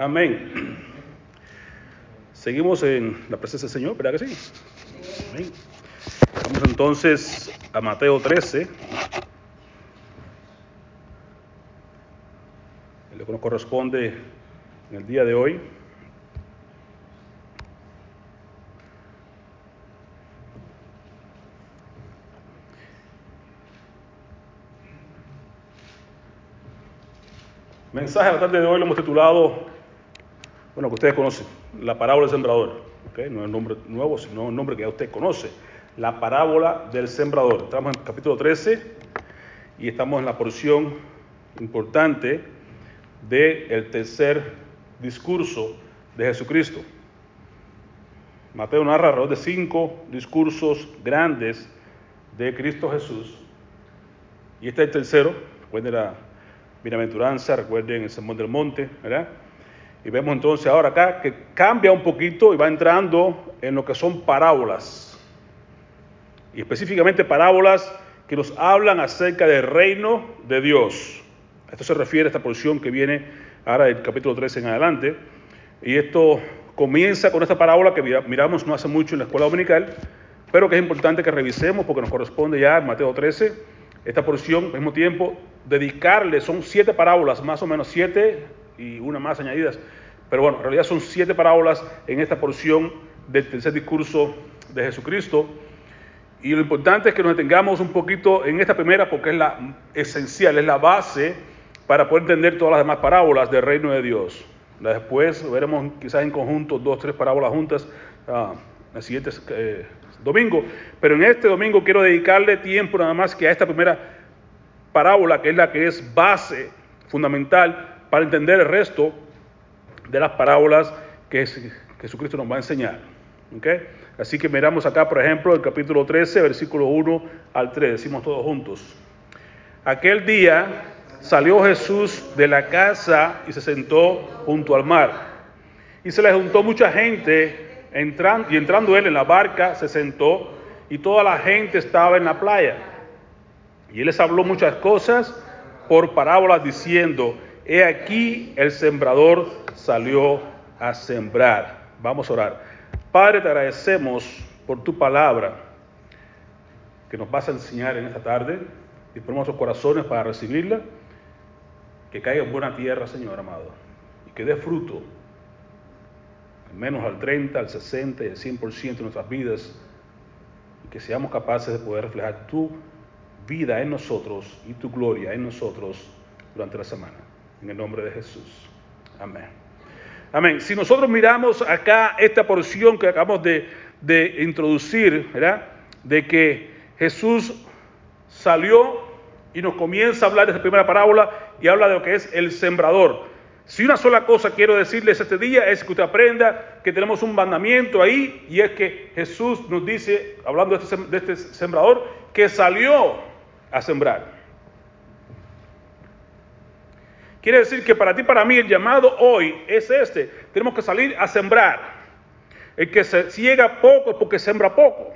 Amén. Seguimos en la presencia del Señor, ¿verdad que sí? Amén. Vamos entonces a Mateo 13. Lo que nos corresponde en el día de hoy. Mensaje de la tarde de hoy lo hemos titulado, bueno, que ustedes conocen, la parábola del sembrador. ¿okay? No es un nombre nuevo, sino un nombre que ya usted conoce. La parábola del sembrador. Estamos en el capítulo 13 y estamos en la porción importante del tercer discurso de Jesucristo. Mateo narra alrededor de cinco discursos grandes de Cristo Jesús. Y este es el tercero, recuerden la bienaventuranza, recuerden el sermón del monte, ¿verdad? Y vemos entonces ahora acá que cambia un poquito y va entrando en lo que son parábolas. Y específicamente parábolas que nos hablan acerca del reino de Dios. A esto se refiere esta porción que viene ahora del capítulo 13 en adelante. Y esto comienza con esta parábola que miramos no hace mucho en la escuela dominical, pero que es importante que revisemos porque nos corresponde ya en Mateo 13 esta porción, al mismo tiempo, dedicarle, son siete parábolas, más o menos siete y una más añadidas, pero bueno, en realidad son siete parábolas en esta porción del tercer discurso de Jesucristo. Y lo importante es que nos detengamos un poquito en esta primera porque es la esencial, es la base para poder entender todas las demás parábolas del reino de Dios. Después veremos quizás en conjunto dos, tres parábolas juntas uh, el siguiente eh, domingo. Pero en este domingo quiero dedicarle tiempo nada más que a esta primera parábola, que es la que es base fundamental para entender el resto de las parábolas que Jesucristo nos va a enseñar. ¿Okay? Así que miramos acá, por ejemplo, el capítulo 13, versículo 1 al 3, decimos todos juntos. Aquel día salió Jesús de la casa y se sentó junto al mar. Y se le juntó mucha gente, entrando, y entrando él en la barca, se sentó, y toda la gente estaba en la playa. Y él les habló muchas cosas por parábolas diciendo, he aquí el sembrador salió a sembrar. Vamos a orar. Padre, te agradecemos por tu palabra que nos vas a enseñar en esta tarde. Disponemos nuestros corazones para recibirla. Que caiga en buena tierra, Señor amado. Y que dé fruto, al menos al 30, al 60 y al 100% de nuestras vidas. Y que seamos capaces de poder reflejar tu vida en nosotros y tu gloria en nosotros durante la semana. En el nombre de Jesús. Amén. Amén. Si nosotros miramos acá esta porción que acabamos de, introducir. De que Jesús salió y nos comienza a hablar de esta primera parábola y habla de lo que es el sembrador. Si una sola cosa quiero decirles este día es que usted aprenda que tenemos un mandamiento ahí y es que Jesús nos dice, hablando de este, de este sembrador, que salió a sembrar. Quiere decir que para ti, para mí, el llamado hoy es este. Tenemos que salir a sembrar. El que se ciega poco es porque sembra poco.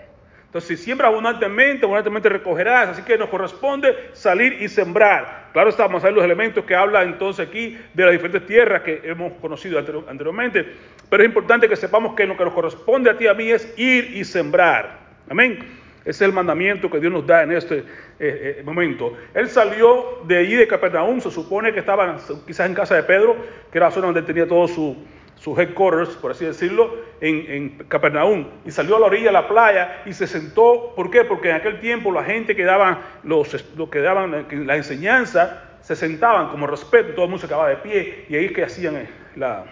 Entonces, si siembra abundantemente, abundantemente recogerás. Así que nos corresponde salir y sembrar. Claro, estamos a ver los elementos que habla entonces aquí de las diferentes tierras que hemos conocido anteriormente. Pero es importante que sepamos que lo que nos corresponde a ti y a mí es ir y sembrar. Amén. Es el mandamiento que Dios nos da en este eh, eh, momento. Él salió de allí de Capernaum, se supone que estaba quizás en casa de Pedro, que era la zona donde tenía todo su, su headquarters, por así decirlo, en, en, Capernaum. Y salió a la orilla de la playa y se sentó. ¿Por qué? Porque en aquel tiempo la gente que daban, los, que daban la enseñanza se sentaban como respeto, todo el mundo se acababa de pie y ahí es que hacían la,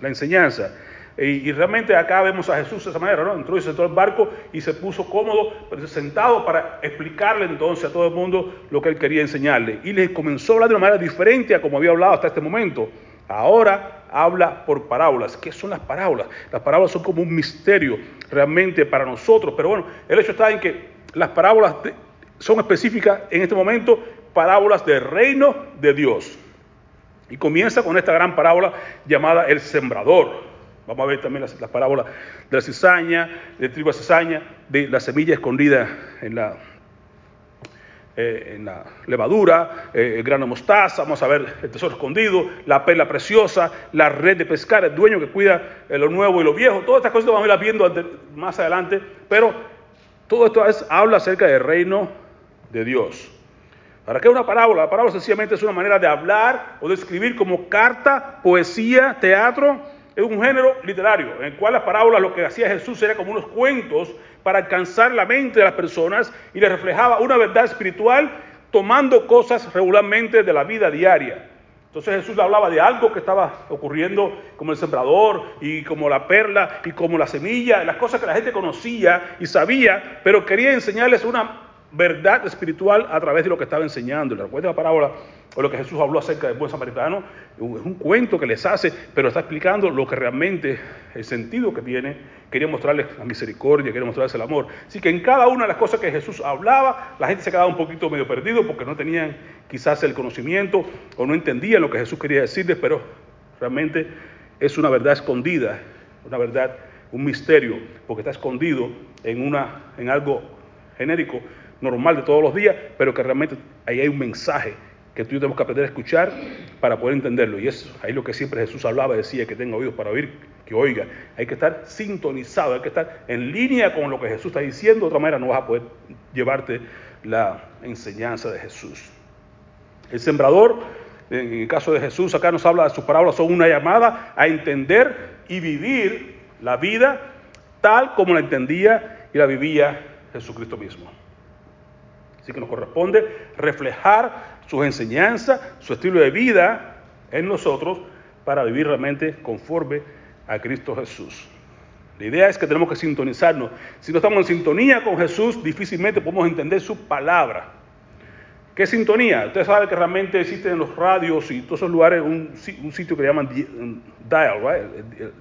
la enseñanza. Y, realmente acá vemos a Jesús de esa manera, ¿no? Entró y se sentó al barco y se puso cómodo, sentado para explicarle entonces a todo el mundo lo que él quería enseñarle. Y le comenzó a hablar de una manera diferente a como había hablado hasta este momento. Ahora habla por parábolas. ¿Qué son las parábolas? Las parábolas son como un misterio realmente para nosotros. Pero bueno, el hecho está en que las parábolas son específicas en este momento, parábolas del reino de Dios. Y comienza con esta gran parábola llamada el sembrador. Vamos a ver también las, las parábolas de la cizaña, de trigo a cizaña, de la semilla escondida en la, eh, en la levadura, eh, el grano de mostaza, vamos a ver el tesoro escondido, la perla preciosa, la red de pescar, el dueño que cuida eh, lo nuevo y lo viejo, todas estas cosas vamos a ir viendo más adelante, pero todo esto es, habla acerca del reino de Dios. ¿Para qué una parábola? La parábola sencillamente es una manera de hablar o de escribir como carta, poesía, teatro. Es un género literario en el cual las parábolas lo que hacía Jesús era como unos cuentos para alcanzar la mente de las personas y le reflejaba una verdad espiritual tomando cosas regularmente de la vida diaria. Entonces Jesús hablaba de algo que estaba ocurriendo como el sembrador y como la perla y como la semilla, las cosas que la gente conocía y sabía, pero quería enseñarles una verdad espiritual a través de lo que estaba enseñando. Respuesta de la parábola o lo que Jesús habló acerca del buen samaritano es un cuento que les hace, pero está explicando lo que realmente, el sentido que tiene. Quería mostrarles la misericordia, quería mostrarles el amor. Así que en cada una de las cosas que Jesús hablaba, la gente se quedaba un poquito medio perdido porque no tenían quizás el conocimiento o no entendían lo que Jesús quería decirles, pero realmente es una verdad escondida, una verdad, un misterio, porque está escondido en, una, en algo genérico normal de todos los días, pero que realmente ahí hay un mensaje que tú y yo tenemos que aprender a escuchar para poder entenderlo. Y es ahí lo que siempre Jesús hablaba, decía que tenga oídos para oír, que oiga. Hay que estar sintonizado, hay que estar en línea con lo que Jesús está diciendo, de otra manera no vas a poder llevarte la enseñanza de Jesús. El sembrador, en el caso de Jesús, acá nos habla de sus parábolas, son una llamada a entender y vivir la vida tal como la entendía y la vivía Jesucristo mismo. Así que nos corresponde reflejar sus enseñanzas, su estilo de vida en nosotros para vivir realmente conforme a Cristo Jesús. La idea es que tenemos que sintonizarnos. Si no estamos en sintonía con Jesús, difícilmente podemos entender su palabra. ¿Qué sintonía? Usted sabe que realmente existen en los radios y todos esos lugares un, sitio que llaman dial,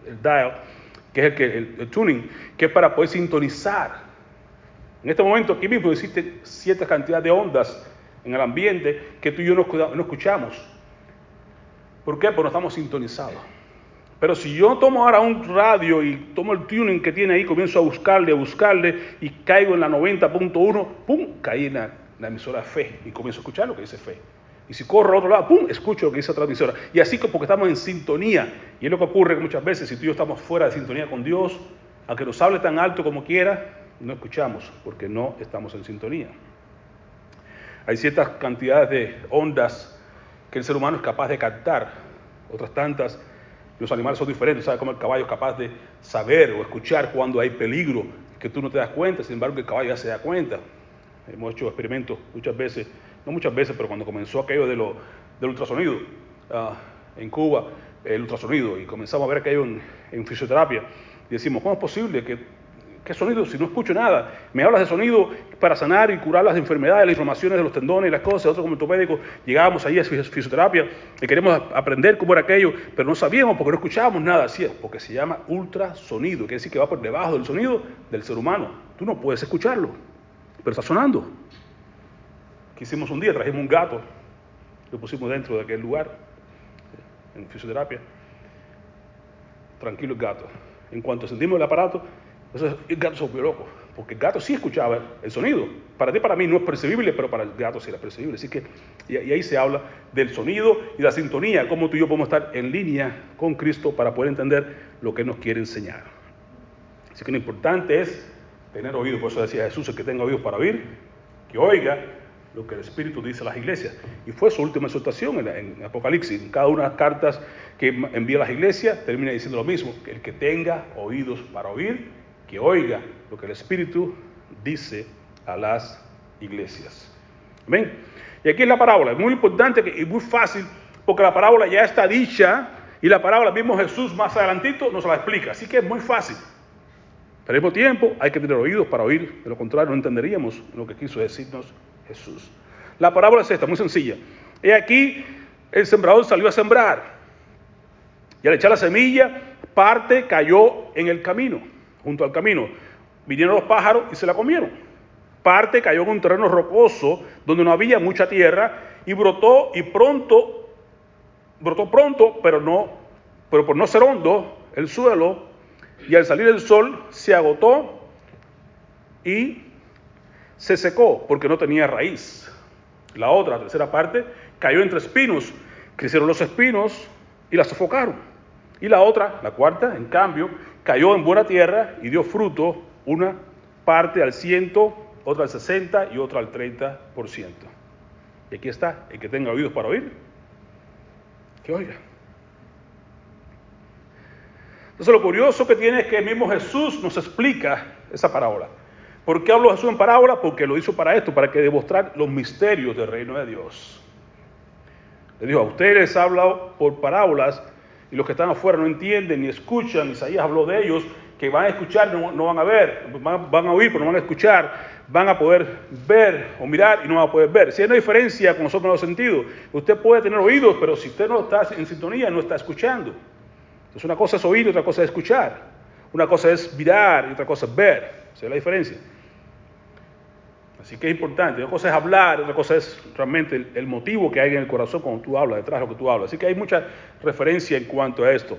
el, dial, que es el tuning, que es para poder sintonizar en este momento aquí mismo existe cierta cantidad de ondas en el ambiente que tú y yo no, escuchamos. ¿Por qué? Porque no estamos sintonizados. Pero si yo tomo ahora un radio y tomo el tuning que tiene ahí, comienzo a buscarle, a buscarle y caigo en la 90.1, ¡pum! Caí en la, emisora Fe y comienzo a escuchar lo que dice Fe. Y si corro al otro lado, ¡pum! Escucho lo que dice otra emisora. Y así porque estamos en sintonía. Y es lo que ocurre muchas veces si tú y yo estamos fuera de sintonía con Dios, aunque nos hable tan alto como quiera, no escuchamos porque no estamos en sintonía. Hay ciertas cantidades de ondas que el ser humano es capaz de captar, otras tantas, los animales son diferentes, ¿sabes cómo el caballo es capaz de saber o escuchar cuando hay peligro que tú no te das cuenta, sin embargo el caballo ya se da cuenta. Hemos hecho experimentos muchas veces, no muchas veces, pero cuando comenzó aquello de lo, del ultrasonido ah, en Cuba, el ultrasonido, y comenzamos a ver aquello en, en fisioterapia, y decimos, ¿cómo es posible que ¿Qué sonido? Si no escucho nada. Me hablas de sonido para sanar y curar las enfermedades, las inflamaciones de los tendones y las cosas. Nosotros como médico llegábamos ahí a fisioterapia y queremos aprender cómo era aquello, pero no sabíamos porque no escuchábamos nada. Así es, porque se llama ultrasonido, quiere decir que va por debajo del sonido del ser humano. Tú no puedes escucharlo, pero está sonando. ¿Qué hicimos un día? Trajimos un gato, lo pusimos dentro de aquel lugar, en fisioterapia. Tranquilo el gato. En cuanto sentimos el aparato, entonces el gato se volvió loco, porque el gato sí escuchaba el sonido. Para ti, para mí no es percibible, pero para el gato sí era percibible. Así que, y, ahí se habla del sonido y la sintonía, cómo tú y yo podemos estar en línea con Cristo para poder entender lo que nos quiere enseñar. Así que lo importante es tener oído, por eso decía Jesús, el que tenga oídos para oír, que oiga lo que el Espíritu dice a las iglesias. Y fue su última exhortación en, en, Apocalipsis. En cada una de las cartas que envía a las iglesias termina diciendo lo mismo, que el que tenga oídos para oír, que oiga lo que el Espíritu dice a las iglesias. Amén. Y aquí es la parábola, es muy importante y muy fácil, porque la parábola ya está dicha y la parábola mismo Jesús más adelantito nos la explica, así que es muy fácil. Pero al mismo tiempo hay que tener oídos para oír, de lo contrario no entenderíamos lo que quiso decirnos Jesús. La parábola es esta, muy sencilla. Y aquí el sembrador salió a sembrar y al echar la semilla, parte cayó en el camino junto al camino. Vinieron los pájaros y se la comieron. Parte cayó en un terreno rocoso donde no había mucha tierra y brotó y pronto, brotó pronto, pero no, pero por no ser hondo el suelo y al salir el sol se agotó y se secó porque no tenía raíz. La otra, la tercera parte, cayó entre espinos, crecieron los espinos y la sofocaron. Y la otra, la cuarta, en cambio, cayó en buena tierra y dio fruto, una parte al ciento, otra al sesenta y otra al treinta por ciento. Y aquí está, el que tenga oídos para oír, que oiga. Entonces lo curioso que tiene es que el mismo Jesús nos explica esa parábola. ¿Por qué habló Jesús en parábola? Porque lo hizo para esto, para que demostrar los misterios del reino de Dios. Le dijo, a ustedes les ha hablado por parábolas y los que están afuera no entienden ni escuchan. Isaías habló de ellos que van a escuchar, no, van a ver, van, a oír, pero no van a escuchar, van a poder ver o mirar y no van a poder ver. Si hay una diferencia con nosotros en los sentidos, usted puede tener oídos, pero si usted no está en sintonía, no está escuchando. Entonces una cosa es oír y otra cosa es escuchar. Una cosa es mirar y otra cosa es ver. ¿Se ve la diferencia? Así que es importante. Una cosa es hablar, otra cosa es realmente el, motivo que hay en el corazón cuando tú hablas, detrás de lo que tú hablas. Así que hay mucha referencia en cuanto a esto.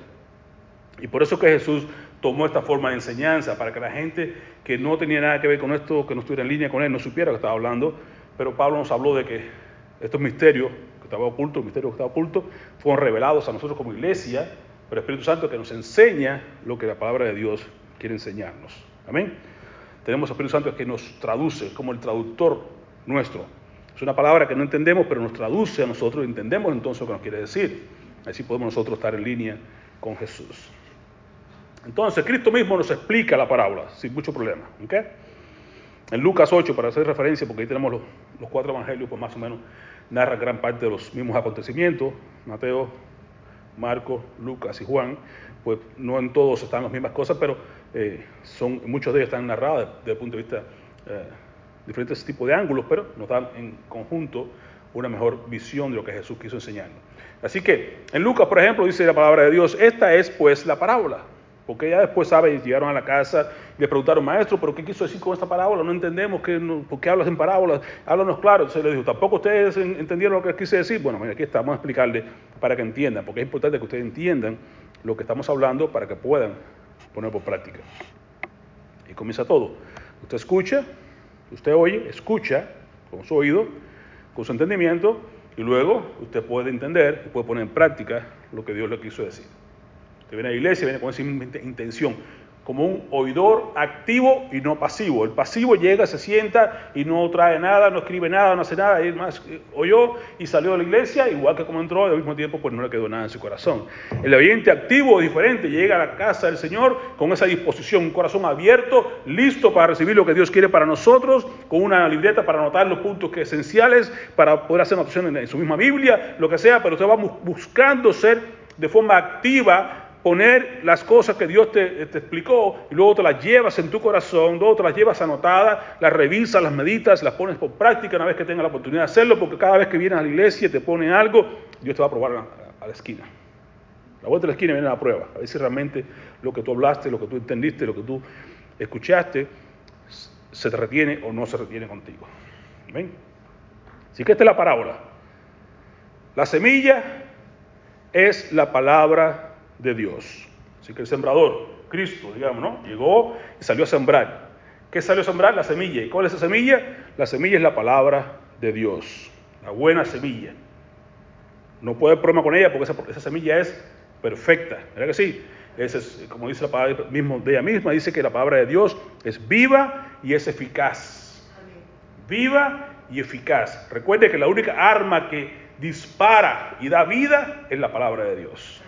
Y por eso que Jesús tomó esta forma de enseñanza, para que la gente que no tenía nada que ver con esto, que no estuviera en línea con él, no supiera que estaba hablando. Pero Pablo nos habló de que estos misterios que estaban ocultos, misterios que estaban ocultos, fueron revelados a nosotros como iglesia, pero el Espíritu Santo que nos enseña lo que la palabra de Dios quiere enseñarnos. Amén. Tenemos al Espíritu Santo que nos traduce como el traductor nuestro. Es una palabra que no entendemos, pero nos traduce a nosotros y entendemos entonces lo que nos quiere decir. Así podemos nosotros estar en línea con Jesús. Entonces, Cristo mismo nos explica la parábola sin mucho problema. ¿okay? En Lucas 8, para hacer referencia, porque ahí tenemos los, los, cuatro evangelios, pues más o menos narran gran parte de los mismos acontecimientos. Mateo, Marcos, Lucas y Juan, pues no en todos están las mismas cosas, pero eh, son, muchos de ellos están narrados desde el punto de vista eh, diferentes tipos de ángulos, pero nos dan en conjunto una mejor visión de lo que Jesús quiso enseñarnos. Así que en Lucas, por ejemplo, dice la palabra de Dios, esta es pues la parábola. Porque ya después, ¿sabes? Llegaron a la casa y le preguntaron, maestro, ¿pero qué quiso decir con esta parábola? No entendemos, ¿qué, no, ¿por qué hablas en parábolas? Háblanos claro. Entonces le dijo, ¿tampoco ustedes entendieron lo que quise decir? Bueno, aquí estamos a explicarle para que entiendan, porque es importante que ustedes entiendan lo que estamos hablando para que puedan poner por práctica. Y comienza todo. Usted escucha, usted oye, escucha con su oído, con su entendimiento, y luego usted puede entender y puede poner en práctica lo que Dios le quiso decir. Usted viene a la iglesia, viene con esa intención, como un oidor activo y no pasivo. El pasivo llega, se sienta y no trae nada, no escribe nada, no hace nada, y más oyó y salió de la iglesia, igual que como entró, y al mismo tiempo pues no le quedó nada en su corazón. El oyente activo es diferente, llega a la casa del Señor con esa disposición, un corazón abierto, listo para recibir lo que Dios quiere para nosotros, con una libreta para anotar los puntos que esenciales, para poder hacer anotaciones en su misma Biblia, lo que sea, pero usted va buscando ser de forma activa poner las cosas que Dios te, te, explicó y luego te las llevas en tu corazón, luego te las llevas anotadas, las revisas, las meditas, las pones por práctica una vez que tengas la oportunidad de hacerlo, porque cada vez que vienes a la iglesia y te ponen algo, Dios te va a probar a, la esquina. La vuelta de la esquina viene a la prueba, a ver si realmente lo que tú hablaste, lo que tú entendiste, lo que tú escuchaste, se te retiene o no se retiene contigo. ¿Ven? Así que esta es la parábola. La semilla es la palabra de Dios. Así que el sembrador, Cristo, digamos, ¿no? Llegó y salió a sembrar. ¿Qué salió a sembrar? La semilla. ¿Y cuál es esa semilla? La semilla es la palabra de Dios, la buena semilla. No puede haber problema con ella porque esa, semilla es perfecta. ¿Verdad que sí? Ese es, como dice la palabra de ella misma, dice que la palabra de Dios es viva y es eficaz. Viva y eficaz. Recuerde que la única arma que dispara y da vida es la palabra de Dios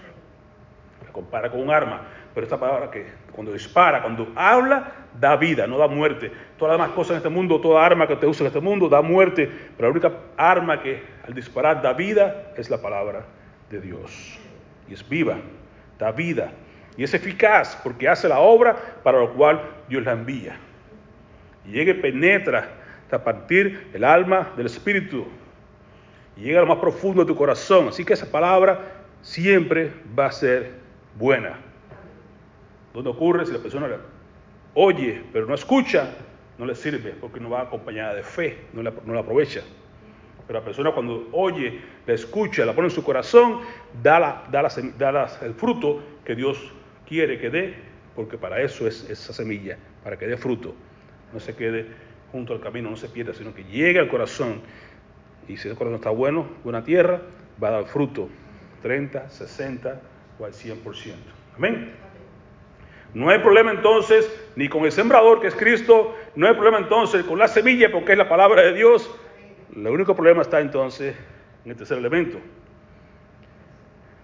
compara con un arma, pero esta palabra que cuando dispara, cuando habla, da vida, no da muerte. Todas las demás cosas en este mundo, toda arma que te usa en este mundo da muerte, pero la única arma que al disparar da vida es la palabra de Dios. Y es viva, da vida. Y es eficaz porque hace la obra para lo cual Dios la envía. Y llega y penetra hasta partir el alma del espíritu. Llega a lo más profundo de tu corazón. Así que esa palabra siempre va a ser buena. ¿Dónde ocurre si la persona oye pero no escucha? No le sirve porque no va acompañada de fe, no la, no la aprovecha. Pero la persona cuando oye, la escucha, la pone en su corazón, da, la, da, la, da el fruto que Dios quiere que dé, porque para eso es esa semilla, para que dé fruto. No se quede junto al camino, no se pierda, sino que llegue al corazón Y si el corazón está bueno, buena tierra, va a dar fruto 30, 60 al 100%. Amén. No hay problema entonces ni con el sembrador que es Cristo, no hay problema entonces con la semilla porque es la palabra de Dios. El único problema está entonces en el tercer elemento,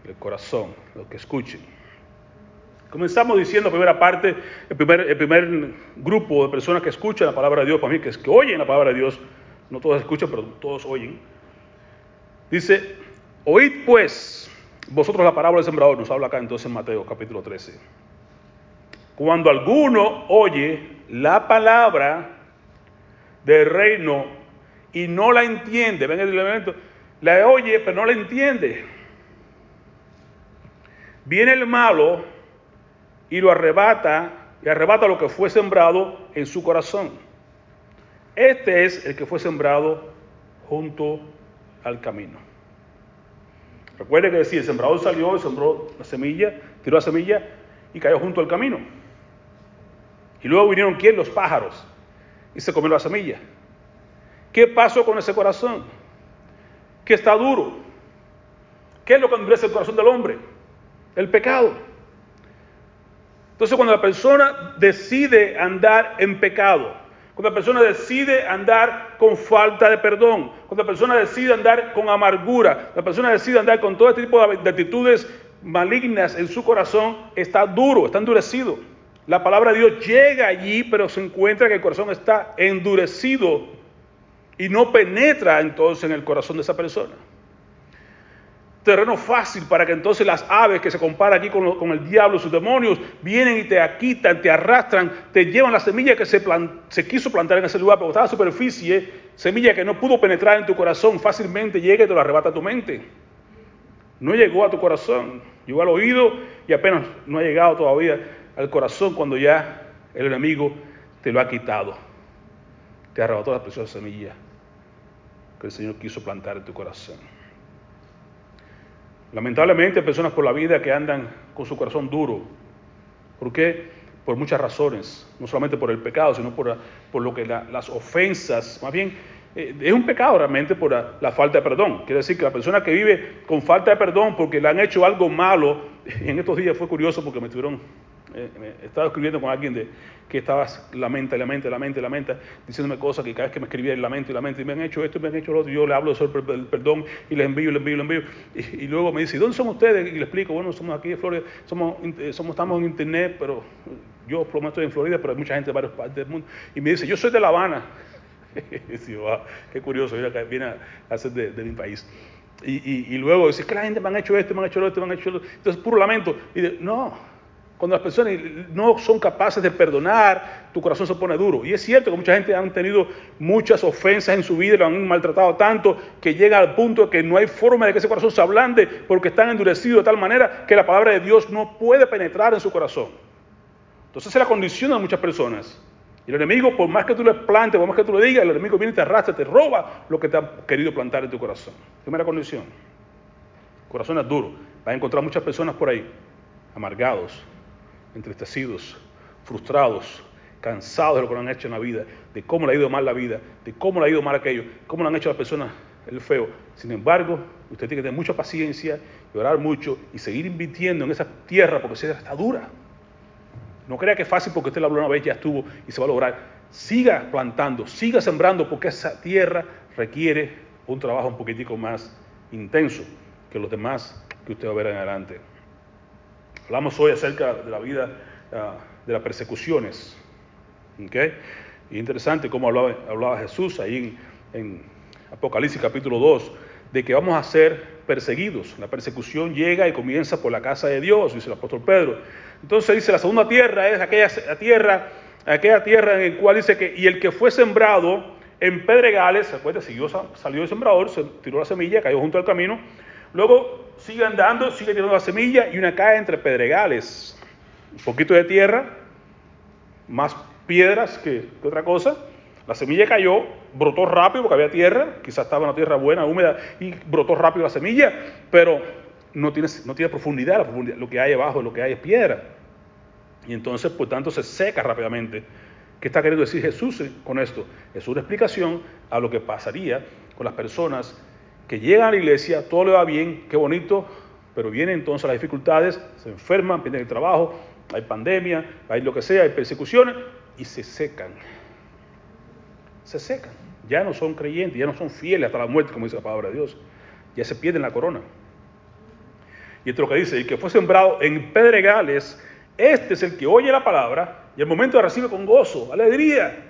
el corazón, lo que escuchen. Comenzamos diciendo, primera parte, el primer, el primer grupo de personas que escuchan la palabra de Dios, para mí, que es que oyen la palabra de Dios, no todos escuchan, pero todos oyen. Dice, oíd pues vosotros la parábola del sembrador, nos habla acá entonces en Mateo capítulo 13. Cuando alguno oye la palabra del reino y no la entiende, ven el elemento, la oye pero no la entiende. Viene el malo y lo arrebata y arrebata lo que fue sembrado en su corazón. Este es el que fue sembrado junto al camino. Recuerde que decía, el sembrador salió, sembró la semilla, tiró la semilla y cayó junto al camino. Y luego vinieron quién? Los pájaros. Y se comió la semilla. ¿Qué pasó con ese corazón? Que está duro. ¿Qué es lo que endurece el corazón del hombre? El pecado. Entonces cuando la persona decide andar en pecado, cuando la persona decide andar con falta de perdón, cuando la persona decide andar con amargura, la persona decide andar con todo este tipo de actitudes malignas en su corazón, está duro, está endurecido. La palabra de Dios llega allí, pero se encuentra que el corazón está endurecido y no penetra entonces en el corazón de esa persona terreno fácil para que entonces las aves que se compara aquí con, el diablo, sus demonios, vienen y te quitan, te arrastran, te llevan la semilla que se, quiso plantar en ese lugar, pero a la superficie, semilla que no pudo penetrar en tu corazón, fácilmente llega y te lo arrebata a tu mente. No llegó a tu corazón, llegó al oído y apenas no ha llegado todavía al corazón cuando ya el enemigo te lo ha quitado. Te arrebató la preciosa semilla que el Señor quiso plantar en tu corazón. Lamentablemente hay personas por la vida que andan con su corazón duro. ¿Por qué? Por muchas razones, no solamente por el pecado, sino por, por lo que las ofensas, más bien eh, es un pecado realmente por la, falta de perdón. Quiere decir que la persona que vive con falta de perdón porque le han hecho algo malo, en estos días fue curioso porque me tuvieron eh, estaba escribiendo con alguien de, que estaba lamenta, lamenta, lamenta, lamenta, diciéndome cosas que cada vez que me escribía el y lamento, y me han hecho esto y me han hecho lo otro, yo le hablo sobre el perdón y les envío, les envío, les envío. Y, luego me dice, ¿dónde son ustedes? Y le explico, bueno, somos aquí de Florida, somos, eh, somos, estamos en internet, pero yo por lo menos estoy en Florida, pero hay mucha gente de varias partes del mundo. Y me dice, yo soy de La Habana. y digo, wow, qué curioso, viene a, a ser de, mi país. Y, y, luego dice, que la gente me han hecho esto, me han hecho lo otro, me han hecho lo otro. Entonces, puro lamento. Y dice, no, cuando las personas no son capaces de perdonar, tu corazón se pone duro. Y es cierto que mucha gente ha tenido muchas ofensas en su vida lo han maltratado tanto que llega al punto de que no hay forma de que ese corazón se ablande porque están endurecidos de tal manera que la palabra de Dios no puede penetrar en su corazón. Entonces es la condición de muchas personas. Y el enemigo, por más que tú le plantes, por más que tú le digas, el enemigo viene y te arrastra, te roba lo que te ha querido plantar en tu corazón. Primera condición. Corazón es duro. Vas a encontrar muchas personas por ahí, amargados, entristecidos, frustrados, cansados de lo que han hecho en la vida, de cómo le ha ido mal la vida, de cómo le ha ido mal aquello, cómo le han hecho a las personas el feo. Sin embargo, usted tiene que tener mucha paciencia orar mucho y seguir invirtiendo en esa tierra porque esa está dura. No crea que es fácil porque usted la habló una vez, ya estuvo y se va a lograr. Siga plantando, siga sembrando porque esa tierra requiere un trabajo un poquitico más intenso que los demás que usted va a ver en adelante. Hablamos hoy acerca de la vida ah, de las persecuciones. ¿okay? Interesante cómo hablaba, Jesús ahí en, Apocalipsis capítulo 2, de que vamos a ser perseguidos. La persecución llega y comienza por la casa de Dios, dice el apóstol Pedro. Entonces dice, la segunda tierra es aquella tierra, aquella tierra en la cual dice que, y el que fue sembrado en pedregales, ¿se acuerda? Siguió, salió el sembrador, se tiró la semilla, cayó junto al camino. Luego sigue andando, sigue tirando la semilla y una cae entre pedregales. Un poquito de tierra, más piedras que, otra cosa. La semilla cayó, brotó rápido porque había tierra, quizás estaba una tierra buena, húmeda, y brotó rápido la semilla, pero no tiene, no tiene profundidad, lo que hay abajo, lo que hay es piedra. Y entonces, por tanto, se seca rápidamente ¿Qué está queriendo decir Jesús con esto? Es una explicación a lo que pasaría con las personas que llegan a la iglesia, todo le va bien, qué bonito, pero vienen entonces las dificultades, se enferman, pierden el trabajo, hay pandemia, hay lo que sea, hay persecuciones y se secan. Se secan. Ya no son creyentes, ya no son fieles hasta la muerte, como dice la palabra de Dios. Ya se pierden la corona. Y esto es lo que dice, el que fue sembrado en pedregales, este es el que oye la palabra y el momento recibe con gozo, alegría.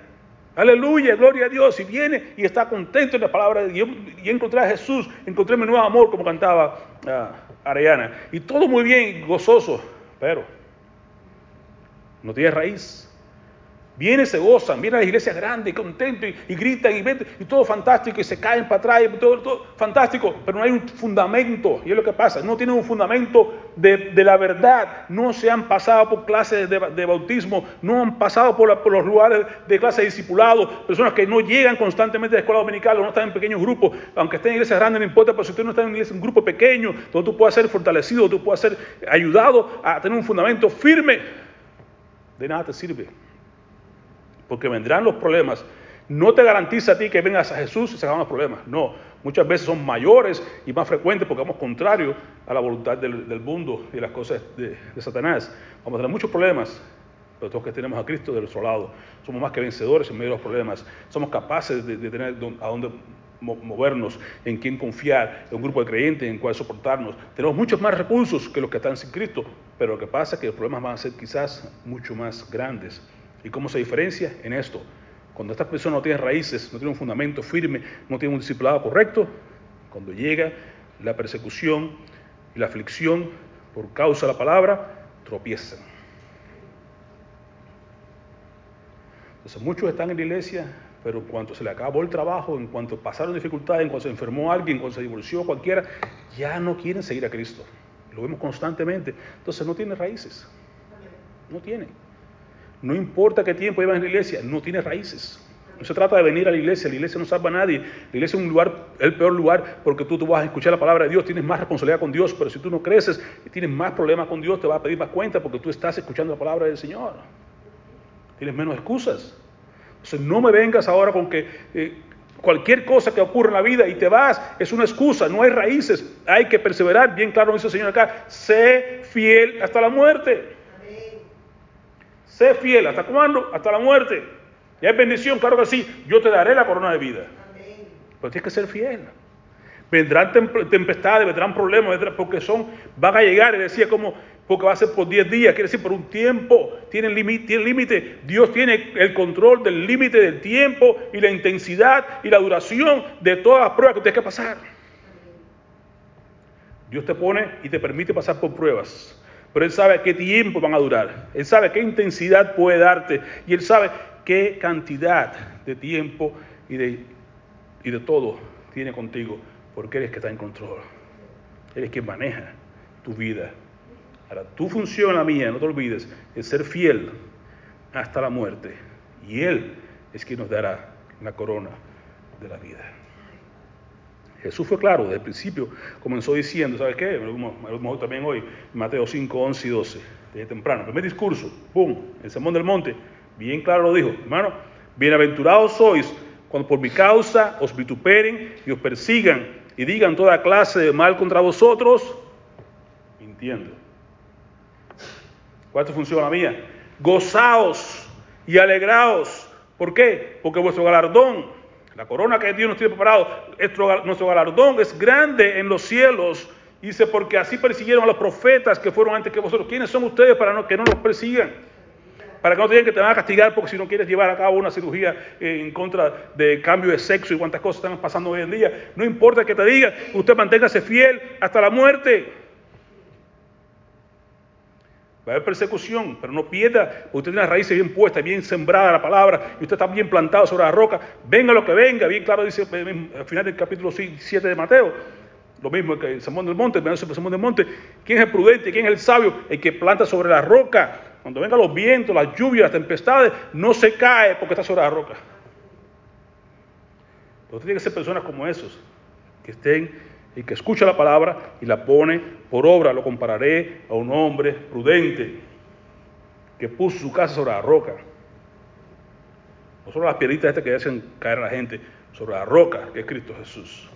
Aleluya, gloria a Dios. Y viene y está contento en la palabra de Dios. Y encontré a Jesús, encontré mi nuevo amor, como cantaba uh, Ariana. Y todo muy bien, gozoso, pero no tiene raíz. Vienen, se gozan, vienen a las iglesias grandes, contentos, y, y, gritan, y, y todo fantástico, y se caen para atrás, todo, fantástico, pero no hay un fundamento, y es lo que pasa, no tienen un fundamento de, la verdad, no se han pasado por clases de, bautismo, no han pasado por, los lugares de clase de discipulado, personas que no llegan constantemente a la escuela dominical, o no están en pequeños grupos, aunque estén en iglesias grandes, no importa, pero si usted no está en un grupo pequeño, donde tú puedas ser fortalecido, tú puedas ser ayudado a tener un fundamento firme, de nada te sirve porque vendrán los problemas. No te garantiza a ti que vengas a Jesús y se acaban los problemas. No, muchas veces son mayores y más frecuentes porque vamos contrario a la voluntad del, mundo y las cosas de, de, Satanás. Vamos a tener muchos problemas, pero todos que tenemos a Cristo de nuestro lado. Somos más que vencedores en medio de los problemas. Somos capaces de, de tener a dónde movernos, en quién confiar, en un grupo de creyentes en cuál soportarnos. Tenemos muchos más recursos que los que están sin Cristo, pero lo que pasa es que los problemas van a ser quizás mucho más grandes. ¿Y cómo se diferencia? En esto. Cuando esta persona no tiene raíces, no tiene un fundamento firme, no tiene un discipulado correcto, cuando llega la persecución y la aflicción por causa de la palabra, tropiezan. Entonces muchos están en la iglesia, pero en cuanto se le acabó el trabajo, en cuanto pasaron dificultades, en cuanto se enfermó alguien, en cuanto se divorció cualquiera, ya no quieren seguir a Cristo. Lo vemos constantemente. Entonces no tiene raíces. No tienen. No importa qué tiempo llevas en la iglesia, no tiene raíces. No se trata de venir a la iglesia, la iglesia no salva a nadie. La iglesia es un lugar, el peor lugar, porque tú, tú vas a escuchar la palabra de Dios, tienes más responsabilidad con Dios, pero si tú no creces y tienes más problemas con Dios, te va a pedir más cuenta porque tú estás escuchando la palabra del Señor. Tienes menos excusas. Entonces no me vengas ahora con que eh, cualquier cosa que ocurra en la vida y te vas es una excusa, no hay raíces, hay que perseverar. Bien claro dice el Señor acá, sé fiel hasta la muerte. Sé fiel. ¿Hasta cuándo? Hasta la muerte. Y hay bendición, claro que sí. Yo te daré la corona de vida. Pero tienes que ser fiel. Vendrán tempestades, vendrán problemas, porque son, van a llegar, y decía como, porque va a ser por 10 días, quiere decir por un tiempo, tiene límite. Dios tiene el control del límite del tiempo y la intensidad y la duración de todas las pruebas que tienes que pasar. Dios te pone y te permite pasar por pruebas. Pero Él sabe qué tiempo van a durar. Él sabe qué intensidad puede darte. Y Él sabe qué cantidad de tiempo y de, y de todo tiene contigo. Porque eres que está en control. Eres quien maneja tu vida. Ahora, tu función, la mía, no te olvides, es ser fiel hasta la muerte. Y Él es quien nos dará la corona de la vida. Jesús fue claro, desde el principio comenzó diciendo, ¿sabes qué? También hoy, Mateo 5, 11 y 12, desde temprano. Primer discurso, ¡pum! El sermón del monte, bien claro lo dijo, hermano, bienaventurados sois cuando por mi causa os vituperen y os persigan y digan toda clase de mal contra vosotros, mintiendo. ¿Cuál es tu función la mía? Gozaos y alegraos. ¿Por qué? Porque vuestro galardón la corona que Dios nos tiene preparado, nuestro galardón es grande en los cielos. Dice, porque así persiguieron a los profetas que fueron antes que vosotros. ¿Quiénes son ustedes para que no los persigan? Para que no tengan que te van a castigar porque si no quieres llevar a cabo una cirugía en contra de cambio de sexo y cuántas cosas están pasando hoy en día. No importa que te diga, usted manténgase fiel hasta la muerte. Va a haber persecución, pero no pierda, usted tiene las raíces bien puestas, bien sembrada la palabra, y usted está bien plantado sobre la roca. Venga lo que venga, bien claro dice al final del capítulo 7 de Mateo. Lo mismo que el sermón del monte, el sermón del monte. ¿Quién es el prudente? ¿Quién es el sabio? El que planta sobre la roca. Cuando vengan los vientos, las lluvias, las tempestades, no se cae porque está sobre la roca. Pero usted tiene que ser personas como esos, que estén y que escucha la palabra y la pone por obra. Lo compararé a un hombre prudente que puso su casa sobre la roca. no sobre las piedritas estas que hacen caer a la gente, sobre la roca que es Cristo Jesús.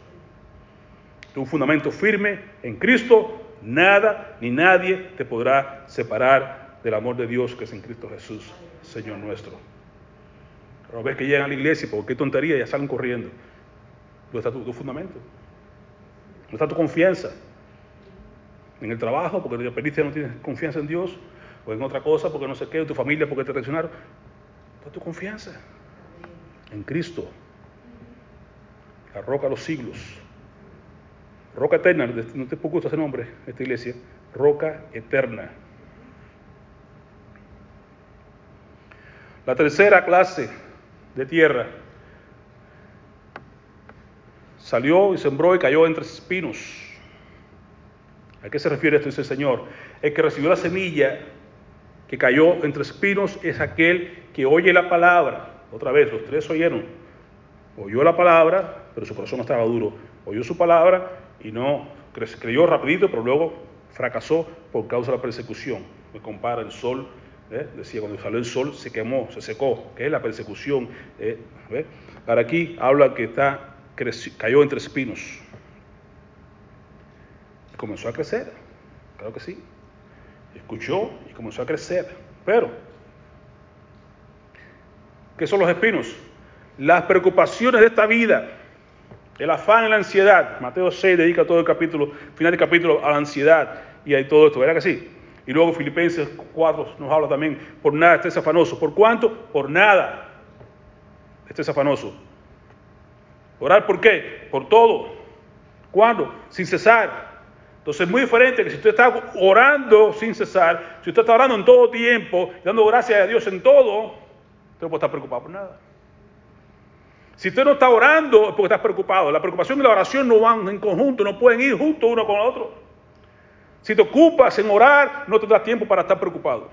un fundamento firme en Cristo, nada ni nadie te podrá separar del amor de Dios que es en Cristo Jesús, Señor nuestro. Pero ves que llegan a la iglesia, porque qué tontería, ya salen corriendo. ¿Dónde está tu, tu fundamento? ¿Dónde está tu confianza? En el trabajo, porque te perdiste no tienes confianza en Dios, o en otra cosa, porque no sé qué, tu familia, porque te traicionaron. ¿Dónde está tu confianza? En Cristo, la roca de los siglos. Roca eterna, no te gusta ese nombre, esta iglesia, roca eterna. La tercera clase de tierra salió y sembró y cayó entre espinos. ¿A qué se refiere esto? Dice el Señor. El que recibió la semilla que cayó entre espinos es aquel que oye la palabra. Otra vez, los tres oyeron. Oyó la palabra, pero su corazón estaba duro. Oyó su palabra y no creyó rapidito, pero luego fracasó por causa de la persecución. Me compara el sol, ¿eh? decía, cuando salió el sol se quemó, se secó, que es la persecución. ¿eh? Para aquí habla que está, cayó entre espinos. Y comenzó a crecer, claro que sí. Escuchó y comenzó a crecer. Pero, ¿qué son los espinos? Las preocupaciones de esta vida, el afán y la ansiedad. Mateo 6 dedica todo el capítulo, final del capítulo, a la ansiedad y a todo esto, ¿verdad que sí? Y luego Filipenses 4 nos habla también, por nada estés afanoso. ¿Por cuánto? Por nada estés afanoso. ¿Orar por qué? Por todo. ¿Cuándo? Sin cesar. Entonces es muy diferente que si usted está orando sin cesar, si usted está orando en todo tiempo, dando gracias a Dios en todo, usted no puede estar preocupado por nada. Si usted no está orando es porque está preocupado. La preocupación y la oración no van en conjunto, no pueden ir juntos uno con otro. Si te ocupas en orar, no tendrás tiempo para estar preocupado.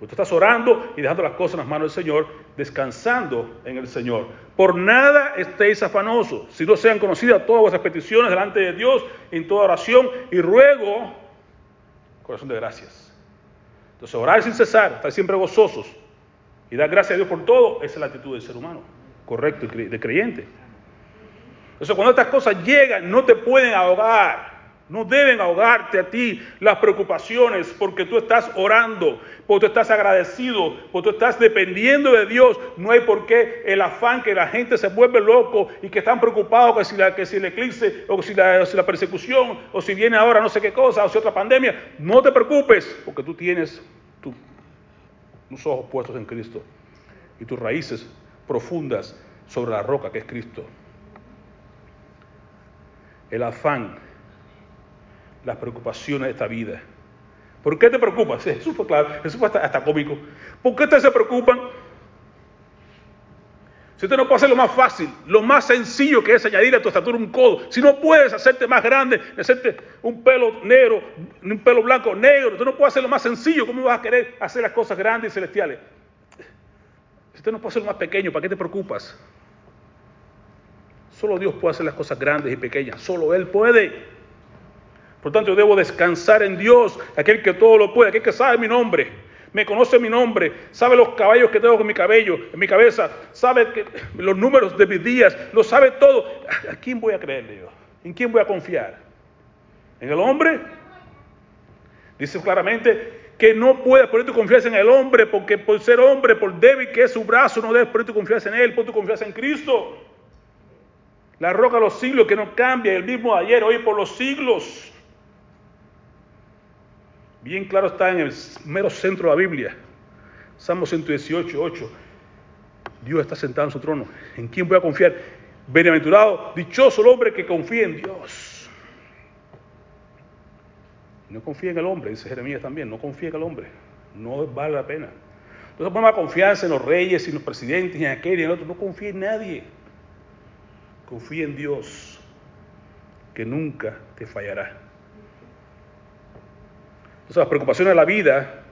Usted estás orando y dejando las cosas en las manos del Señor, descansando en el Señor. Por nada estéis afanosos, si no sean conocidas todas vuestras peticiones delante de Dios en toda oración y ruego, corazón de gracias. Entonces, orar sin cesar, estar siempre gozosos y dar gracias a Dios por todo, esa es la actitud del ser humano, correcto, de creyente. Entonces, cuando estas cosas llegan, no te pueden ahogar. No deben ahogarte a ti las preocupaciones porque tú estás orando, porque tú estás agradecido, porque tú estás dependiendo de Dios. No hay por qué el afán que la gente se vuelve loco y que están preocupados que si, la, que si el eclipse o si la, si la persecución o si viene ahora no sé qué cosa o si otra pandemia. No te preocupes porque tú tienes tus ojos puestos en Cristo y tus raíces profundas sobre la roca que es Cristo. El afán las preocupaciones de esta vida. ¿Por qué te preocupas? Eso fue claro, eso fue hasta, cómico. ¿Por qué ustedes se preocupan? Si usted no puede hacer lo más fácil, lo más sencillo que es añadir a tu estatura un codo, si no puedes hacerte más grande, hacerte un pelo negro, un pelo blanco negro, tú no puedes hacer lo más sencillo, ¿cómo vas a querer hacer las cosas grandes y celestiales? Si usted no puede hacer lo más pequeño, ¿para qué te preocupas? Solo Dios puede hacer las cosas grandes y pequeñas, solo Él puede. Por tanto, yo debo descansar en Dios, aquel que todo lo puede, aquel que sabe mi nombre, me conoce mi nombre, sabe los caballos que tengo con mi cabello, en mi cabeza, sabe los números de mis días, lo sabe todo. ¿A quién voy a creerle yo? ¿En quién voy a confiar? ¿En el hombre? Dice claramente que no puedes poner tu confianza en el hombre, porque por ser hombre, por débil que es su brazo, no debes poner tu confianza en él, pon tu confianza en Cristo. La roca de los siglos que no cambia, el mismo ayer, hoy por los siglos. Bien claro está en el mero centro de la Biblia. Salmo 118, 8. Dios está sentado en su trono. ¿En quién voy a confiar? Bienaventurado, dichoso el hombre que confía en Dios. No confía en el hombre, dice Jeremías también. No confía en el hombre. No vale la pena. No se confianza en los reyes, en los presidentes, en aquel y en el otro. No confía en nadie. Confía en Dios, que nunca te fallará. Entonces las preocupaciones de la vida